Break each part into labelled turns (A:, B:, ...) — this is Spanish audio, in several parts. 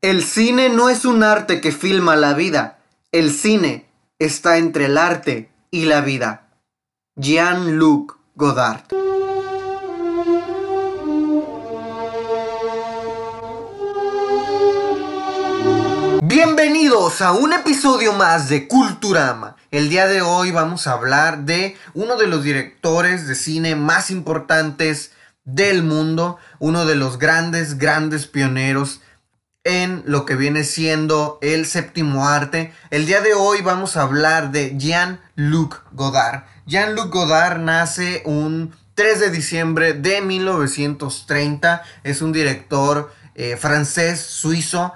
A: El cine no es un arte que filma la vida. El cine está entre el arte y la vida. Jean-Luc Godard. Bienvenidos a un episodio más de Culturama. El día de hoy vamos a hablar de uno de los directores de cine más importantes del mundo, uno de los grandes, grandes pioneros en lo que viene siendo el séptimo arte. El día de hoy vamos a hablar de Jean-Luc Godard. Jean-Luc Godard nace un 3 de diciembre de 1930. Es un director eh, francés, suizo,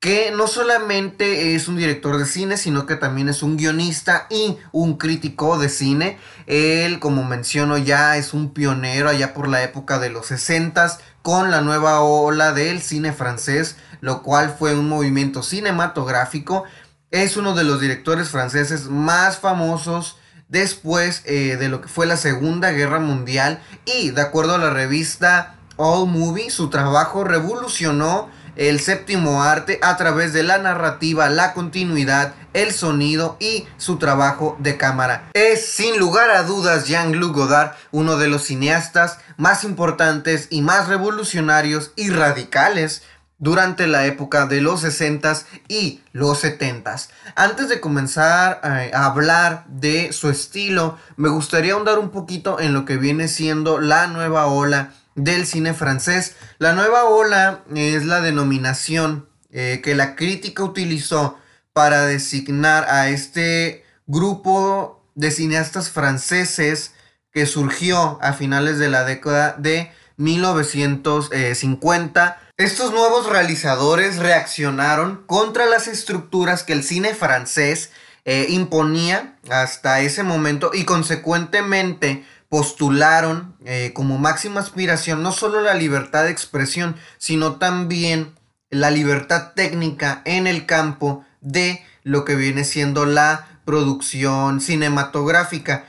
A: que no solamente es un director de cine, sino que también es un guionista y un crítico de cine. Él, como menciono ya, es un pionero allá por la época de los 60 con la nueva ola del cine francés lo cual fue un movimiento cinematográfico. Es uno de los directores franceses más famosos después eh, de lo que fue la Segunda Guerra Mundial y de acuerdo a la revista All Movie, su trabajo revolucionó el séptimo arte a través de la narrativa, la continuidad, el sonido y su trabajo de cámara. Es sin lugar a dudas Jean-Luc Godard uno de los cineastas más importantes y más revolucionarios y radicales durante la época de los 60s y los 70s. Antes de comenzar eh, a hablar de su estilo, me gustaría ahondar un poquito en lo que viene siendo la nueva ola del cine francés. La nueva ola es la denominación eh, que la crítica utilizó para designar a este grupo de cineastas franceses que surgió a finales de la década de 1950 estos nuevos realizadores reaccionaron contra las estructuras que el cine francés eh, imponía hasta ese momento y consecuentemente postularon eh, como máxima aspiración no solo la libertad de expresión, sino también la libertad técnica en el campo de lo que viene siendo la producción cinematográfica.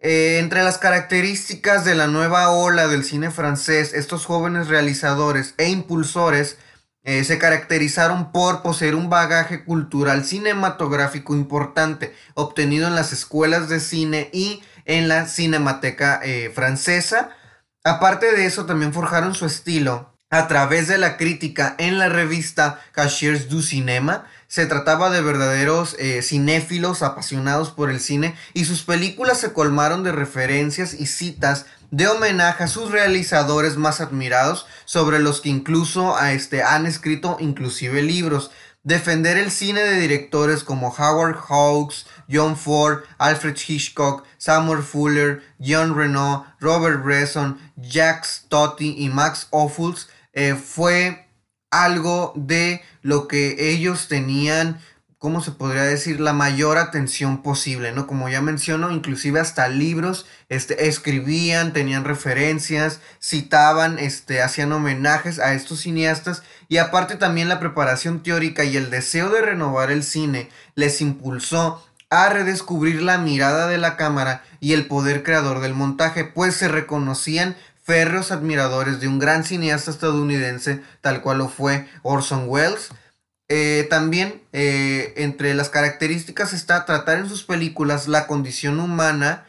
A: Eh, entre las características de la nueva ola del cine francés, estos jóvenes realizadores e impulsores eh, se caracterizaron por poseer un bagaje cultural cinematográfico importante, obtenido en las escuelas de cine y en la cinemateca eh, francesa. Aparte de eso, también forjaron su estilo a través de la crítica en la revista Cashiers du Cinema, se trataba de verdaderos eh, cinéfilos apasionados por el cine y sus películas se colmaron de referencias y citas de homenaje a sus realizadores más admirados, sobre los que incluso a este, han escrito inclusive libros. Defender el cine de directores como Howard Hawks, John Ford, Alfred Hitchcock, Samuel Fuller, John Renault, Robert Bresson, Jacques Totti y Max Ophuls eh, fue algo de lo que ellos tenían, ¿cómo se podría decir? La mayor atención posible, ¿no? Como ya menciono, inclusive hasta libros, este, escribían, tenían referencias, citaban, este, hacían homenajes a estos cineastas y aparte también la preparación teórica y el deseo de renovar el cine les impulsó a redescubrir la mirada de la cámara y el poder creador del montaje, pues se reconocían férreos admiradores de un gran cineasta estadounidense, tal cual lo fue Orson Welles. Eh, también eh, entre las características está tratar en sus películas la condición humana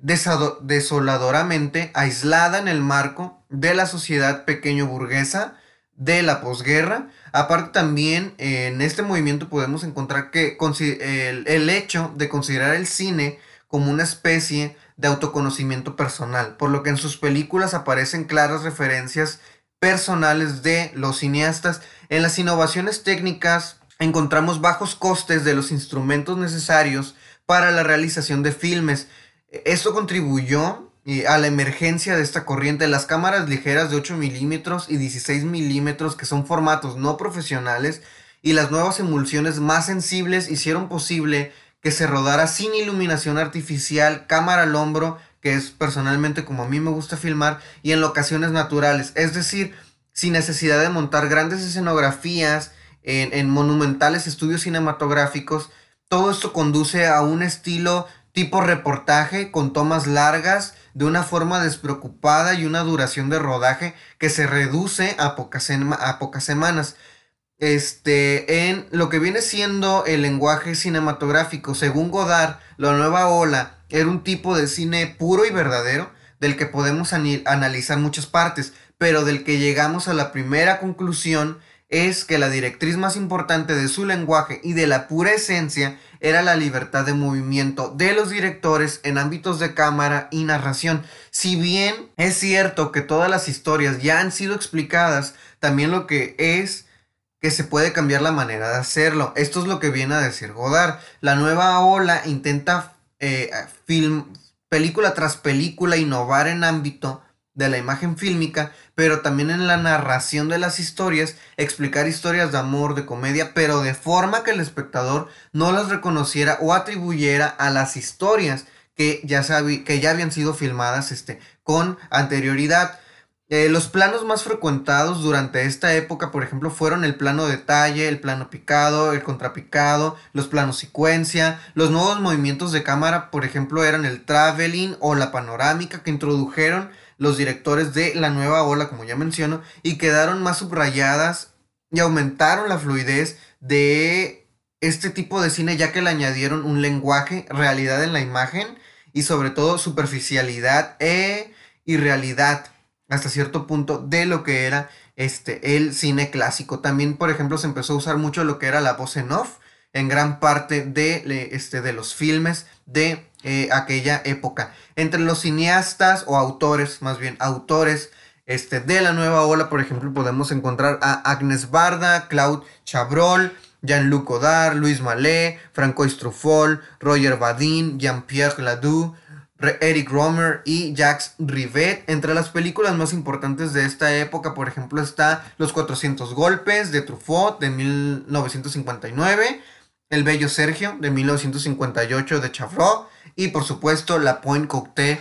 A: desoladoramente aislada en el marco de la sociedad pequeño burguesa de la posguerra. Aparte también en este movimiento podemos encontrar que el, el hecho de considerar el cine como una especie de autoconocimiento personal, por lo que en sus películas aparecen claras referencias personales de los cineastas. En las innovaciones técnicas encontramos bajos costes de los instrumentos necesarios para la realización de filmes. Esto contribuyó eh, a la emergencia de esta corriente. Las cámaras ligeras de 8 milímetros y 16 milímetros, que son formatos no profesionales, y las nuevas emulsiones más sensibles hicieron posible que se rodara sin iluminación artificial, cámara al hombro, que es personalmente como a mí me gusta filmar, y en locaciones naturales, es decir, sin necesidad de montar grandes escenografías en, en monumentales estudios cinematográficos. Todo esto conduce a un estilo tipo reportaje con tomas largas, de una forma despreocupada y una duración de rodaje que se reduce a pocas, a pocas semanas. Este, en lo que viene siendo el lenguaje cinematográfico. Según Godard, la nueva ola era un tipo de cine puro y verdadero del que podemos analizar muchas partes, pero del que llegamos a la primera conclusión es que la directriz más importante de su lenguaje y de la pura esencia era la libertad de movimiento de los directores en ámbitos de cámara y narración. Si bien es cierto que todas las historias ya han sido explicadas, también lo que es que se puede cambiar la manera de hacerlo. Esto es lo que viene a decir Godard. La nueva ola intenta eh, film, película tras película innovar en ámbito de la imagen fílmica, pero también en la narración de las historias, explicar historias de amor, de comedia, pero de forma que el espectador no las reconociera o atribuyera a las historias que ya, que ya habían sido filmadas este, con anterioridad. Eh, los planos más frecuentados durante esta época, por ejemplo, fueron el plano detalle, el plano picado, el contrapicado, los planos secuencia. Los nuevos movimientos de cámara, por ejemplo, eran el traveling o la panorámica que introdujeron los directores de la nueva ola, como ya menciono, y quedaron más subrayadas y aumentaron la fluidez de este tipo de cine, ya que le añadieron un lenguaje, realidad en la imagen y sobre todo superficialidad e irrealidad hasta cierto punto de lo que era este el cine clásico. También, por ejemplo, se empezó a usar mucho lo que era la voz en off en gran parte de, este, de los filmes de eh, aquella época. Entre los cineastas o autores, más bien autores este, de la nueva ola, por ejemplo, podemos encontrar a Agnes Barda, Claude Chabrol, Jean-Luc Godard, Louis Mallet, Francois Truffaut, Roger Badin, Jean-Pierre Ladoux, Eric Romer y Jacques Rivet. Entre las películas más importantes de esta época, por ejemplo, está Los 400 Golpes de Truffaut de 1959, El Bello Sergio de 1958 de Chavrot y por supuesto La Pointe Cocteau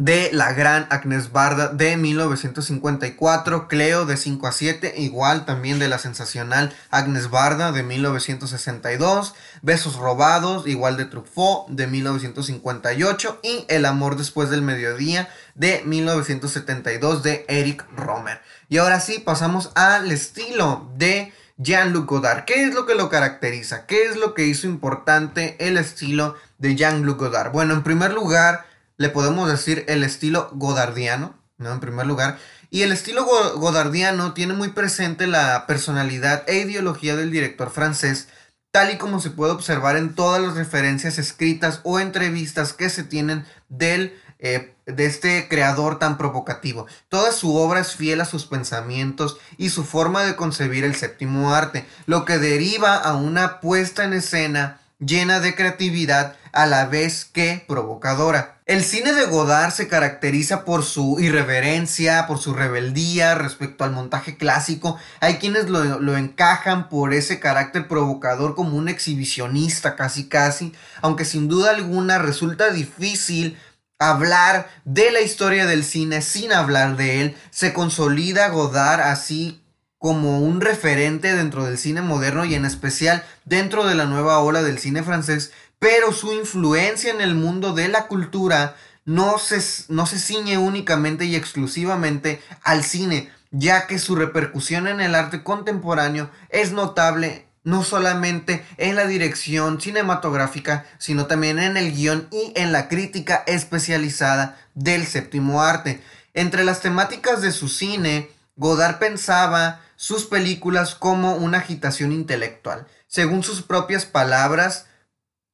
A: de la gran Agnes Barda de 1954, Cleo de 5 a 7, igual también de la sensacional Agnes Barda de 1962, Besos robados, igual de Truffaut de 1958 y El amor después del mediodía de 1972 de Eric Romer. Y ahora sí, pasamos al estilo de Jean-Luc Godard. ¿Qué es lo que lo caracteriza? ¿Qué es lo que hizo importante el estilo de Jean-Luc Godard? Bueno, en primer lugar, le podemos decir el estilo godardiano, ¿no? En primer lugar. Y el estilo godardiano tiene muy presente la personalidad e ideología del director francés, tal y como se puede observar en todas las referencias escritas o entrevistas que se tienen del eh, de este creador tan provocativo. Toda su obra es fiel a sus pensamientos y su forma de concebir el séptimo arte, lo que deriva a una puesta en escena llena de creatividad a la vez que provocadora. El cine de Godard se caracteriza por su irreverencia, por su rebeldía respecto al montaje clásico. Hay quienes lo, lo, encajan por ese carácter provocador como un exhibicionista casi casi, aunque sin duda alguna resulta difícil hablar de la historia del cine sin hablar de él. Se consolida Godard así como un referente dentro del cine moderno y en especial dentro de la nueva ola del cine francés, pero su influencia en el mundo de la cultura no se, no se ciñe únicamente y exclusivamente al cine, ya que su repercusión en el arte contemporáneo es notable no solamente en la dirección cinematográfica, sino también en el guion y en la crítica especializada del séptimo arte. Entre las temáticas de su cine, Godard pensaba sus películas como una agitación intelectual. Según sus propias palabras,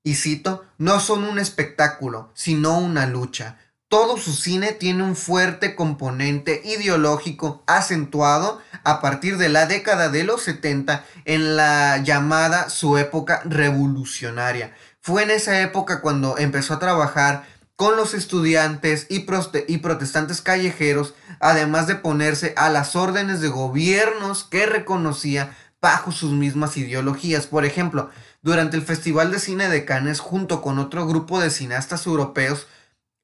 A: y cito, no son un espectáculo, sino una lucha. Todo su cine tiene un fuerte componente ideológico acentuado a partir de la década de los 70 en la llamada su época revolucionaria. Fue en esa época cuando empezó a trabajar con los estudiantes y, y, protestantes callejeros, además de ponerse a las órdenes de gobiernos que reconocía bajo sus mismas ideologías. Por ejemplo, durante el Festival de Cine de Cannes, junto con otro grupo de cineastas europeos,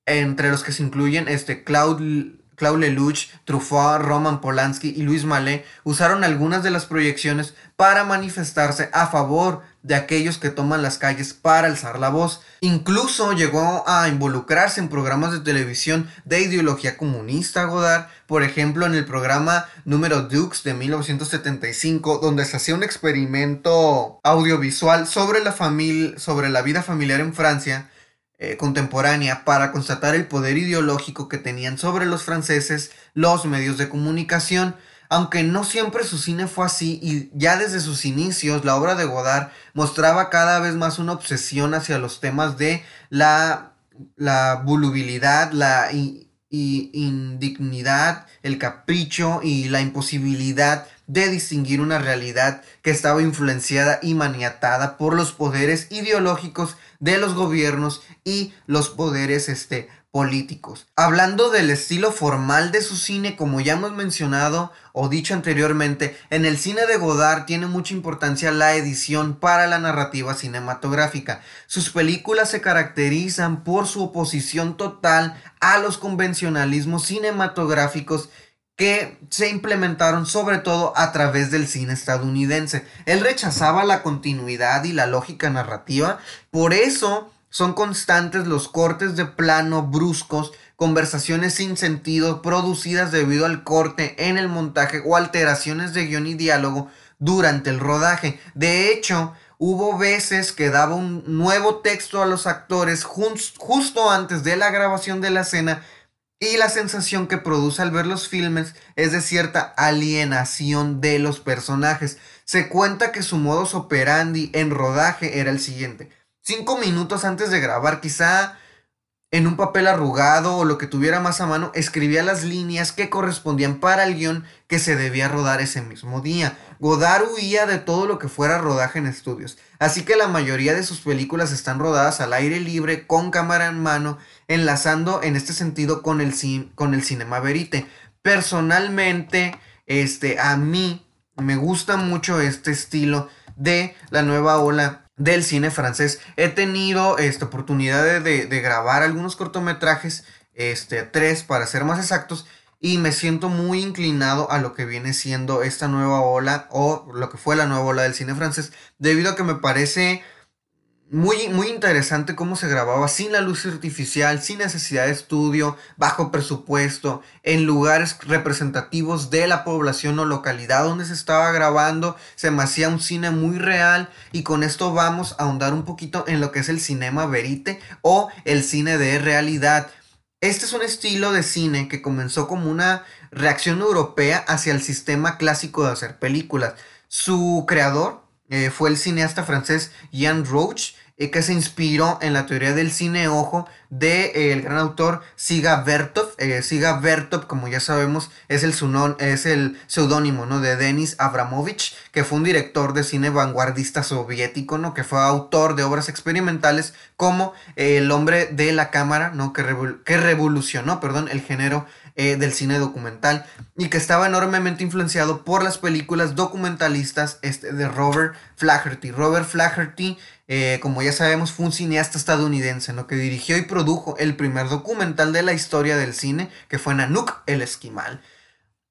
A: entre los que se incluyen este Claude, Claude Lelouch, Truffaut, Roman Polanski y Luis Mallet, usaron algunas de las proyecciones para manifestarse a favor de aquellos que toman las calles para alzar la voz. Incluso llegó a involucrarse en programas de televisión de ideología comunista, Godard, por ejemplo en el programa número Dukes de 1975, donde se hacía un experimento audiovisual sobre la, sobre la vida familiar en Francia eh, contemporánea para constatar el poder ideológico que tenían sobre los franceses los medios de comunicación. Aunque no siempre su cine fue así y ya desde sus inicios la obra de Godard mostraba cada vez más una obsesión hacia los temas de la, volubilidad, la indignidad, el capricho y la imposibilidad de distinguir una realidad que estaba influenciada y maniatada por los poderes ideológicos de los gobiernos y los poderes este, políticos. Hablando del estilo formal de su cine, como ya hemos mencionado o dicho anteriormente, en el cine de Godard tiene mucha importancia la edición para la narrativa cinematográfica. Sus películas se caracterizan por su oposición total a los convencionalismos cinematográficos que se implementaron sobre todo a través del cine estadounidense. Él rechazaba la continuidad y la lógica narrativa, por eso son constantes los cortes de plano bruscos, conversaciones sin sentido producidas debido al corte en el montaje o alteraciones de guion y diálogo durante el rodaje. De hecho, hubo veces que daba un nuevo texto a los actores justo antes de la grabación de la escena y la sensación que produce al ver los filmes es de cierta alienación de los personajes. Se cuenta que su modus operandi en rodaje era el siguiente. Cinco minutos antes de grabar, quizá en un papel arrugado o lo que tuviera más a mano, escribía las líneas que correspondían para el guion que se debía rodar ese mismo día. Godard huía de todo lo que fuera rodaje en estudios, así que la mayoría de sus películas están rodadas al aire libre, con cámara en mano, enlazando en este sentido con el, con el cinema verite. Personalmente, este, a mí me gusta mucho este estilo de la nueva ola del cine francés. He tenido esta oportunidad de, de, grabar algunos cortometrajes, este, tres para ser más exactos, y me siento muy inclinado a lo que viene siendo esta nueva ola o lo que fue la nueva ola del cine francés, debido a que me parece muy, muy interesante cómo se grababa sin la luz artificial, sin necesidad de estudio, bajo presupuesto, en lugares representativos de la población o localidad donde se estaba grabando. Se me hacía un cine muy real y con esto vamos a ahondar un poquito en lo que es el cinema verite o el cine de realidad. Este es un estilo de cine que comenzó como una reacción europea hacia el sistema clásico de hacer películas. Su creador eh, fue el cineasta francés Jean Roach, eh, que se inspiró en la teoría del cine ojo del de, eh, gran autor Siga Vertov. Eh, Siga Vertov, como ya sabemos, es el, es el seudónimo ¿no? de Denis Abramovich, que fue un director de cine vanguardista soviético, ¿no? que fue autor de obras experimentales como El hombre de la cámara, ¿no? que, que revolucionó perdón, el género del cine documental y que estaba enormemente influenciado por las películas documentalistas este, de Robert Flaherty. Robert Flaherty eh, como ya sabemos, fue un cineasta estadounidense, ¿no? Que dirigió y produjo el primer documental de la historia del cine, que fue Nanook el Esquimal.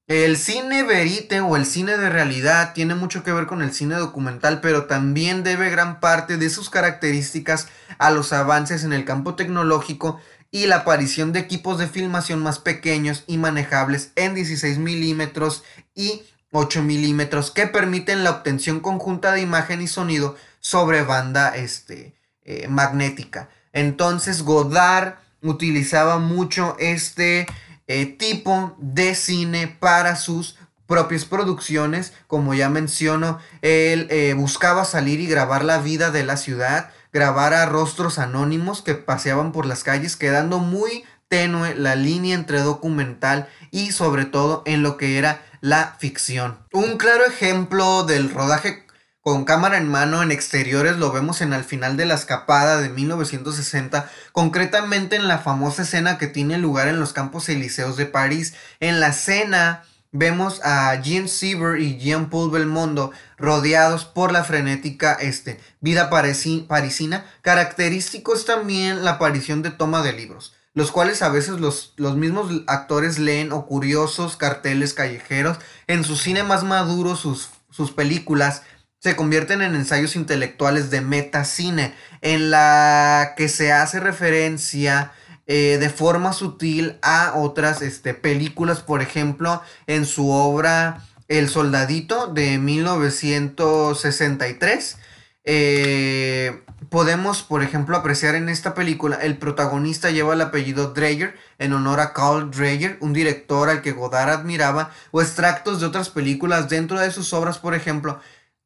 A: El cine verite o el cine de realidad tiene mucho que ver con el cine documental, pero también debe gran parte de sus características a los avances en el campo tecnológico y la aparición de equipos de filmación más pequeños y manejables en 16 milímetros y 8 milímetros que permiten la obtención conjunta de imagen y sonido sobre banda este, eh, magnética. Entonces Godard utilizaba mucho este eh, tipo de cine para sus propias producciones. Como ya menciono, él eh, buscaba salir y grabar la vida de la ciudad, grabar a rostros anónimos que paseaban por las calles, quedando muy tenue la línea entre documental y sobre todo en lo que era la ficción. Un claro ejemplo del rodaje con cámara en mano en exteriores lo vemos en el final de la escapada de 1960, concretamente en la famosa escena que tiene lugar en los Campos Elíseos de París. En la escena vemos a Jean Seaver y Jean-Paul Belmondo rodeados por la frenética este, vida parisina. Característico es también la aparición de toma de libros los cuales a veces los, los, mismos actores leen o curiosos carteles callejeros en su cine más maduro, sus, sus películas se convierten en ensayos intelectuales de metacine, en la que se hace referencia eh, de forma sutil a otras este, películas, por ejemplo, en su obra El Soldadito de 1963. Eh, podemos, por ejemplo, apreciar en esta película el protagonista lleva el apellido Dreyer en honor a Carl Dreyer, un director al que Godard admiraba, o extractos de otras películas dentro de sus obras, por ejemplo,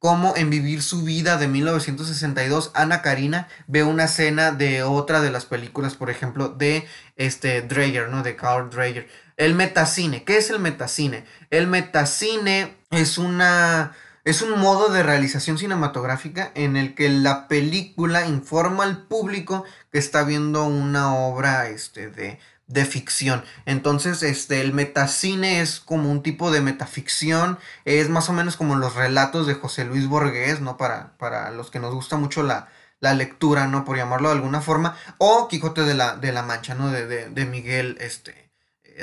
A: como en Vivir su vida de 1962, Ana Karina ve una escena de otra de las películas, por ejemplo, de este Dreyer, ¿no? De Carl Dreyer. El metacine, ¿qué es el metacine? El metacine es una es un modo de realización cinematográfica en el que la película informa al público que está viendo una obra este, de, de ficción. Entonces, este, el metacine es como un tipo de metaficción, es más o menos como los relatos de José Luis Borges, ¿no? Para, para los que nos gusta mucho la, la lectura, ¿no? Por llamarlo de alguna forma, o Quijote de la, de la Mancha, ¿no? De, de, de Miguel, este,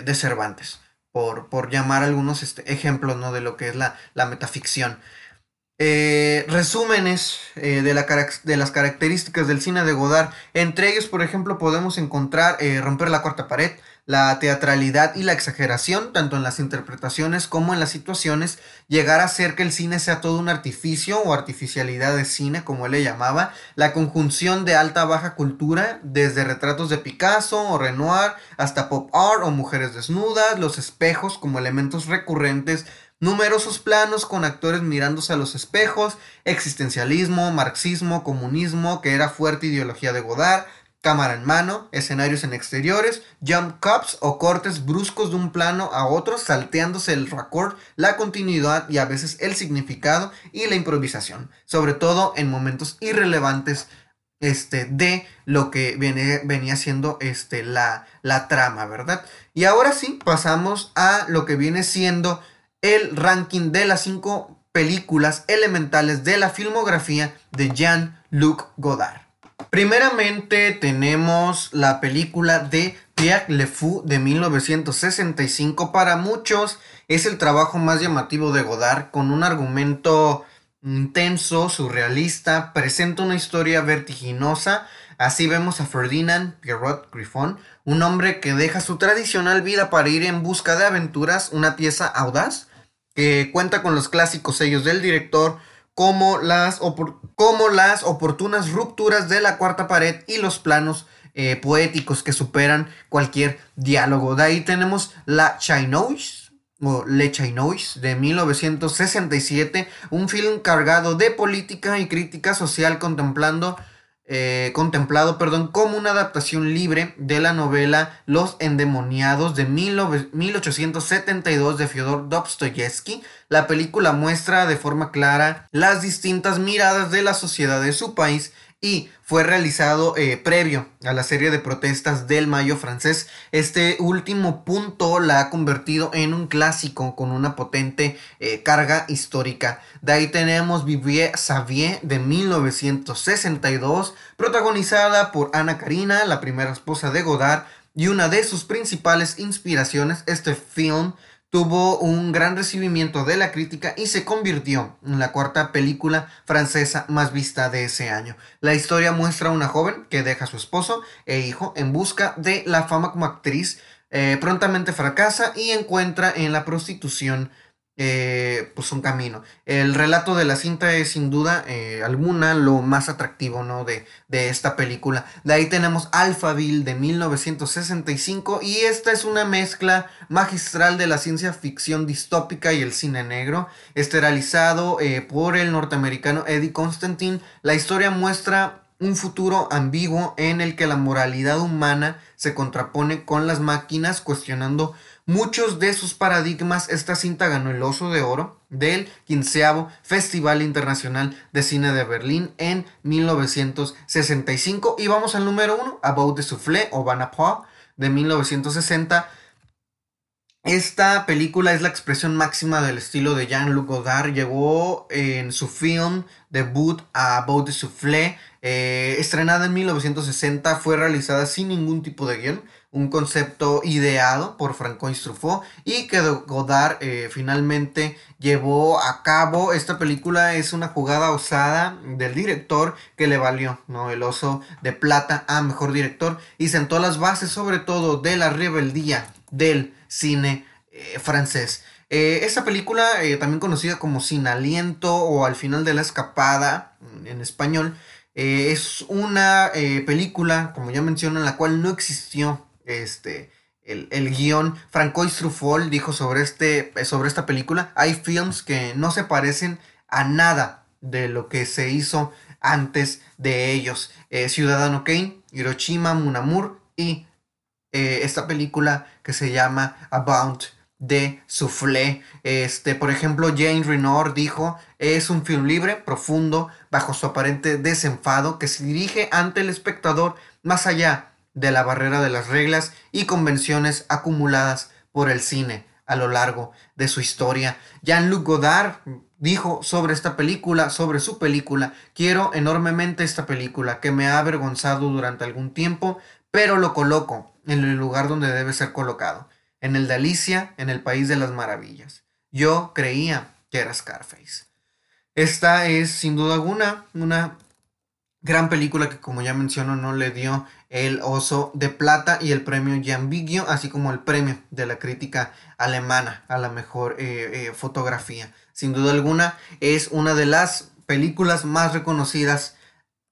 A: de Cervantes, por, por llamar algunos este, ejemplos, ¿no? De lo que es la, la metaficción. Eh, resúmenes eh, de, la de, las características del cine de Godard. Entre ellos, por ejemplo, podemos encontrar eh, romper la cuarta pared, la teatralidad y la exageración, tanto en las interpretaciones como en las situaciones, llegar a hacer que el cine sea todo un artificio o artificialidad de cine, como él le llamaba, la conjunción de alta baja cultura, desde retratos de Picasso o Renoir hasta pop art o mujeres desnudas, los espejos como elementos recurrentes numerosos planos con actores mirándose a los espejos, existencialismo, marxismo, comunismo, que era fuerte ideología de Godard, cámara en mano, escenarios en exteriores, jump cuts o cortes bruscos de un plano a otro, salteándose el raccord, la continuidad y a veces el significado y la improvisación, sobre todo en momentos irrelevantes este, de lo que viene, venía siendo este, la, la trama, ¿verdad? Y ahora sí, pasamos a lo que viene siendo el ranking de las cinco películas elementales de la filmografía de Jean-Luc Godard. Primeramente tenemos la película de Pierre Le Fou de 1965. Para muchos es el trabajo más llamativo de Godard con un argumento intenso, surrealista, presenta una historia vertiginosa. Así vemos a Ferdinand Pierrot Griffon, un hombre que deja su tradicional vida para ir en busca de aventuras, una pieza audaz que cuenta con los clásicos sellos del director, como las, como las oportunas rupturas de la cuarta pared y los planos eh, poéticos que superan cualquier diálogo. De ahí tenemos La Chinoise o Le Chinoise de 1967, un film cargado de política y crítica social contemplando eh, contemplado perdón, como una adaptación libre de la novela Los Endemoniados de 1872 de Fyodor Dostoyevsky. La película muestra de forma clara las distintas miradas de la sociedad de su país y fue realizado eh, previo a la serie de protestas del Mayo francés. Este último punto la ha convertido en un clásico con una potente eh, carga histórica. De ahí tenemos Vivier Xavier de 1962, protagonizada por Ana Karina, la primera esposa de Godard, y una de sus principales inspiraciones, este film tuvo un gran recibimiento de la crítica y se convirtió en la cuarta película francesa más vista de ese año. La historia muestra a una joven que deja a su esposo e hijo en busca de la fama como actriz, eh, prontamente fracasa y encuentra en la prostitución eh, pues un camino. El relato de la cinta es sin duda eh, alguna lo más atractivo ¿no? de, de, esta película. De ahí tenemos Alphaville de 1965 y esta es una mezcla magistral de la ciencia ficción distópica y el cine negro. Este realizado eh, por el norteamericano Eddie Constantine. La historia muestra un futuro ambiguo en el que la moralidad humana se contrapone con las máquinas cuestionando muchos de sus paradigmas, esta cinta ganó el Oso de Oro del 15 Festival Internacional de Cine de Berlín en 1965. Y vamos al número uno, About the Soufflé o de 1960. esta película es la expresión máxima del estilo de Jean-Luc Godard. Llegó en su film debut a Beau de Soufflé, eh, estrenada en 1960, fue realizada sin ningún tipo de guion, un concepto ideado por Francois Truffaut y que Godard eh, finalmente llevó a cabo. Esta película es una jugada osada del director que le valió ¿no? el oso de plata a mejor director y sentó las bases sobre todo de la rebeldía del cine eh, francés. Eh, esta película, eh, también conocida como Sin Aliento o Al final de la escapada en español, es una película, como ya menciono, en la cual no existió este, el, el guion. Francois Truffaut dijo sobre, este, sobre esta película, hay films que no se parecen a nada de lo que se hizo antes de ellos. Ciudadano Kane, Hiroshima, Munamur y eh, esta película que se llama About de Soufflé. Este, por ejemplo, Jane Renoir dijo, es un film libre, profundo, bajo su aparente desenfado, que se dirige ante el espectador más allá de la barrera de las reglas y convenciones acumuladas por el cine a lo largo de su historia. Jean-Luc Godard dijo sobre esta película, sobre su película, quiero enormemente esta película que me ha avergonzado durante algún tiempo, pero lo coloco en el lugar donde debe ser colocado, en el de Alicia, en el País de las Maravillas. Yo creía que era Scarface. Esta es sin duda alguna una gran película que como ya menciono no le dio el oso de plata y el premio Giambigio, así como el premio de la crítica alemana a la mejor eh, eh, fotografía. Sin duda alguna es una de las películas más reconocidas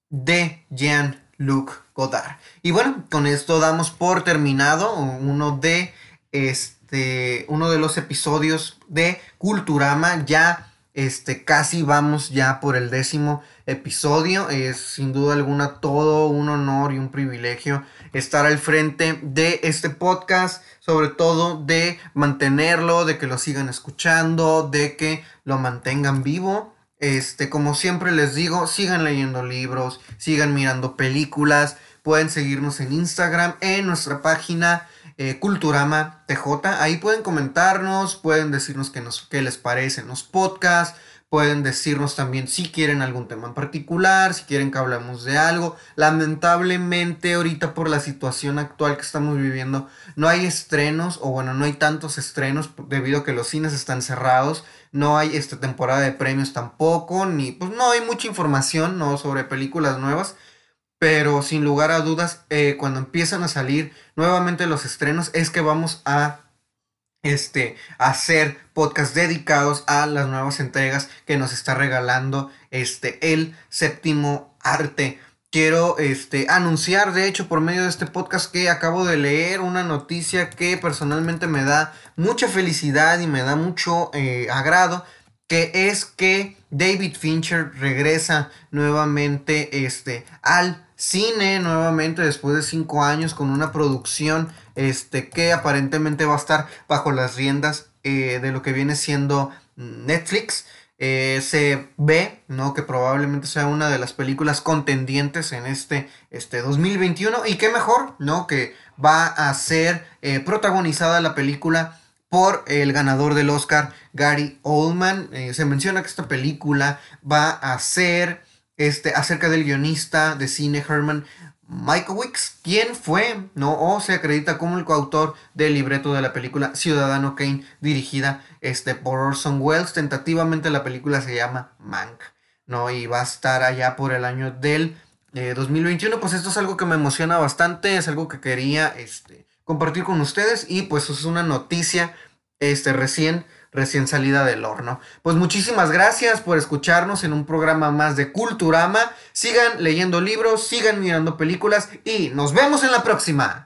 A: de Jean-Luc Godard. Y bueno, con esto damos por terminado uno de este uno de los episodios de Culturama. Ya este casi vamos ya por el décimo episodio. Es sin duda alguna todo un honor y un privilegio estar al frente de este podcast, sobre todo de mantenerlo, de que lo sigan escuchando, de que lo mantengan vivo. Este, como siempre les digo, sigan leyendo libros, sigan mirando películas, pueden seguirnos en Instagram, en nuestra página eh, Culturama TJ. Ahí pueden comentarnos, pueden decirnos qué, nos, qué les parecen los podcasts, pueden decirnos también si quieren algún tema en particular, si quieren que hablemos de algo. Lamentablemente ahorita por la situación actual que estamos viviendo, no hay estrenos, o bueno, no hay tantos estrenos debido a que los cines están cerrados no hay esta temporada de premios tampoco, ni pues no hay mucha información ¿no? sobre películas nuevas, pero sin lugar a dudas, eh, cuando empiezan a salir nuevamente los estrenos, es que vamos a este, hacer podcasts dedicados a las nuevas entregas que nos está regalando este, el séptimo arte. Quiero este, anunciar, de hecho, por medio de este podcast que acabo de leer una noticia que personalmente me da mucha felicidad y me da mucho eh, agrado, que es que David Fincher regresa nuevamente este, al cine, nuevamente después de cinco años con una producción este, que aparentemente va a estar bajo las riendas eh, de lo que viene siendo Netflix. Eh, se ve, ¿no? Que probablemente sea una de las películas contendientes en este, este 2021. Y qué mejor, ¿no? Que va a ser eh, protagonizada la película por el ganador del Oscar, Gary Oldman. Se menciona que esta película va a ser este, acerca del guionista de cine Herman Michael Wicks, quien fue, ¿no? O se acredita como el coautor del libreto de la película Ciudadano Kane, dirigida este, por Orson Welles. Tentativamente la película se llama Mank, ¿no? Y va a estar allá por el año del 2021. Eh, pues esto es algo que me emociona bastante, es algo que quería este, compartir con ustedes y pues es una noticia este, recién recién salida del horno. Pues muchísimas gracias por escucharnos en un programa más de Culturama. Sigan leyendo libros, sigan mirando películas y nos vemos en la próxima.